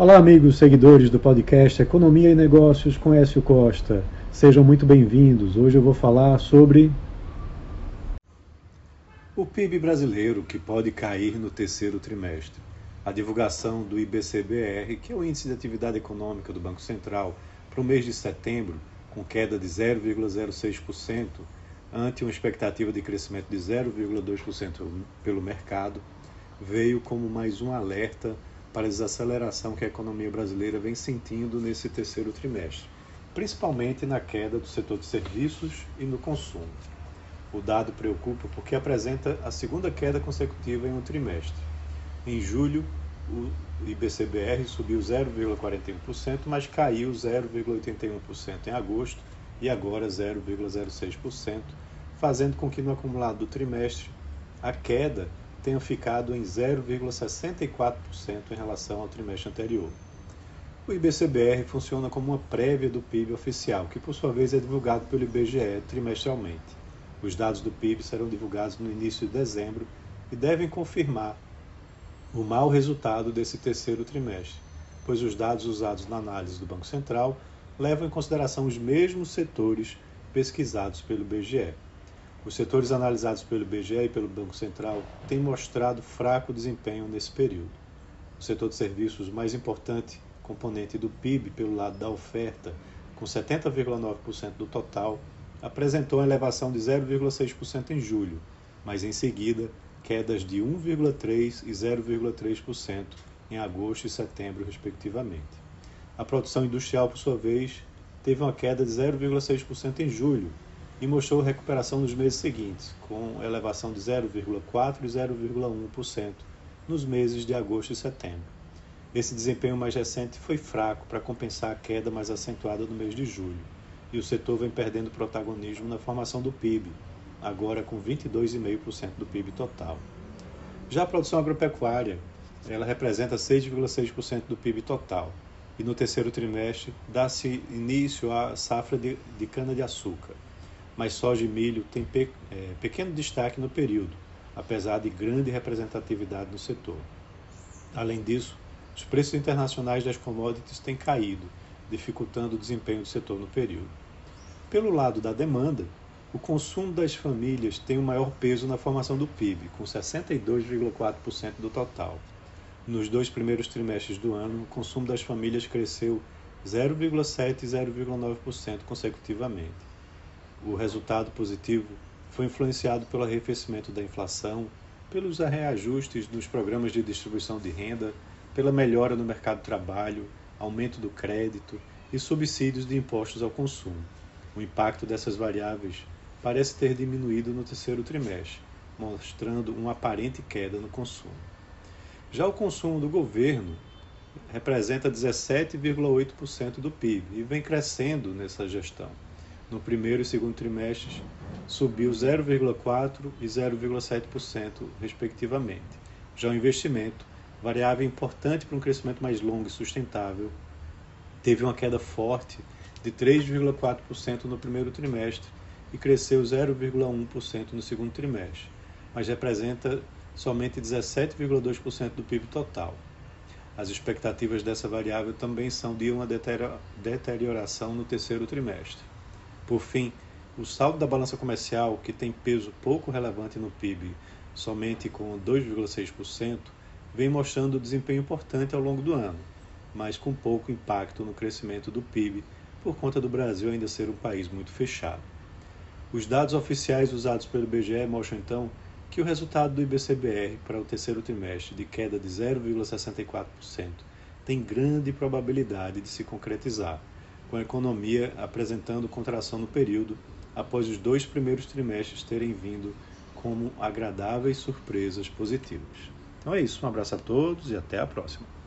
Olá, amigos seguidores do podcast Economia e Negócios com Écio Costa. Sejam muito bem-vindos. Hoje eu vou falar sobre o PIB brasileiro que pode cair no terceiro trimestre. A divulgação do IBCBR, que é o Índice de Atividade Econômica do Banco Central, para o mês de setembro, com queda de 0,06%, ante uma expectativa de crescimento de 0,2% pelo mercado, veio como mais um alerta para a desaceleração que a economia brasileira vem sentindo nesse terceiro trimestre, principalmente na queda do setor de serviços e no consumo. O dado preocupa porque apresenta a segunda queda consecutiva em um trimestre. Em julho, o IBCBR subiu 0,41%, mas caiu 0,81% em agosto e agora 0,06%, fazendo com que no acumulado do trimestre a queda tenha ficado em 0,64% em relação ao trimestre anterior. O IBCBR funciona como uma prévia do PIB oficial, que por sua vez é divulgado pelo IBGE trimestralmente. Os dados do PIB serão divulgados no início de dezembro e devem confirmar o mau resultado desse terceiro trimestre, pois os dados usados na análise do Banco Central levam em consideração os mesmos setores pesquisados pelo IBGE. Os setores analisados pelo IBGE e pelo Banco Central têm mostrado fraco desempenho nesse período. O setor de serviços, mais importante componente do PIB pelo lado da oferta, com 70,9% do total, apresentou uma elevação de 0,6% em julho, mas em seguida quedas de 1,3% e 0,3% em agosto e setembro, respectivamente. A produção industrial, por sua vez, teve uma queda de 0,6% em julho, e mostrou recuperação nos meses seguintes, com elevação de 0,4% e 0,1% nos meses de agosto e setembro. Esse desempenho mais recente foi fraco para compensar a queda mais acentuada no mês de julho, e o setor vem perdendo protagonismo na formação do PIB, agora com 22,5% do PIB total. Já a produção agropecuária, ela representa 6,6% do PIB total, e no terceiro trimestre dá-se início à safra de, de cana-de-açúcar mas soja e milho têm pe é, pequeno destaque no período, apesar de grande representatividade no setor. Além disso, os preços internacionais das commodities têm caído, dificultando o desempenho do setor no período. Pelo lado da demanda, o consumo das famílias tem o maior peso na formação do PIB, com 62,4% do total. Nos dois primeiros trimestres do ano, o consumo das famílias cresceu 0,7% e 0,9% consecutivamente. O resultado positivo foi influenciado pelo arrefecimento da inflação, pelos reajustes nos programas de distribuição de renda, pela melhora no mercado de trabalho, aumento do crédito e subsídios de impostos ao consumo. O impacto dessas variáveis parece ter diminuído no terceiro trimestre, mostrando uma aparente queda no consumo. Já o consumo do governo representa 17,8% do PIB e vem crescendo nessa gestão no primeiro e segundo trimestres subiu 0,4% e 0,7%, respectivamente. Já o investimento, variável importante para um crescimento mais longo e sustentável, teve uma queda forte de 3,4% no primeiro trimestre e cresceu 0,1% no segundo trimestre, mas representa somente 17,2% do PIB total. As expectativas dessa variável também são de uma deterioração no terceiro trimestre. Por fim, o saldo da balança comercial, que tem peso pouco relevante no PIB, somente com 2,6%, vem mostrando desempenho importante ao longo do ano, mas com pouco impacto no crescimento do PIB, por conta do Brasil ainda ser um país muito fechado. Os dados oficiais usados pelo IBGE mostram então que o resultado do IBCBR para o terceiro trimestre, de queda de 0,64%, tem grande probabilidade de se concretizar com a economia apresentando contração no período, após os dois primeiros trimestres terem vindo como agradáveis surpresas positivas. Então é isso, um abraço a todos e até a próxima.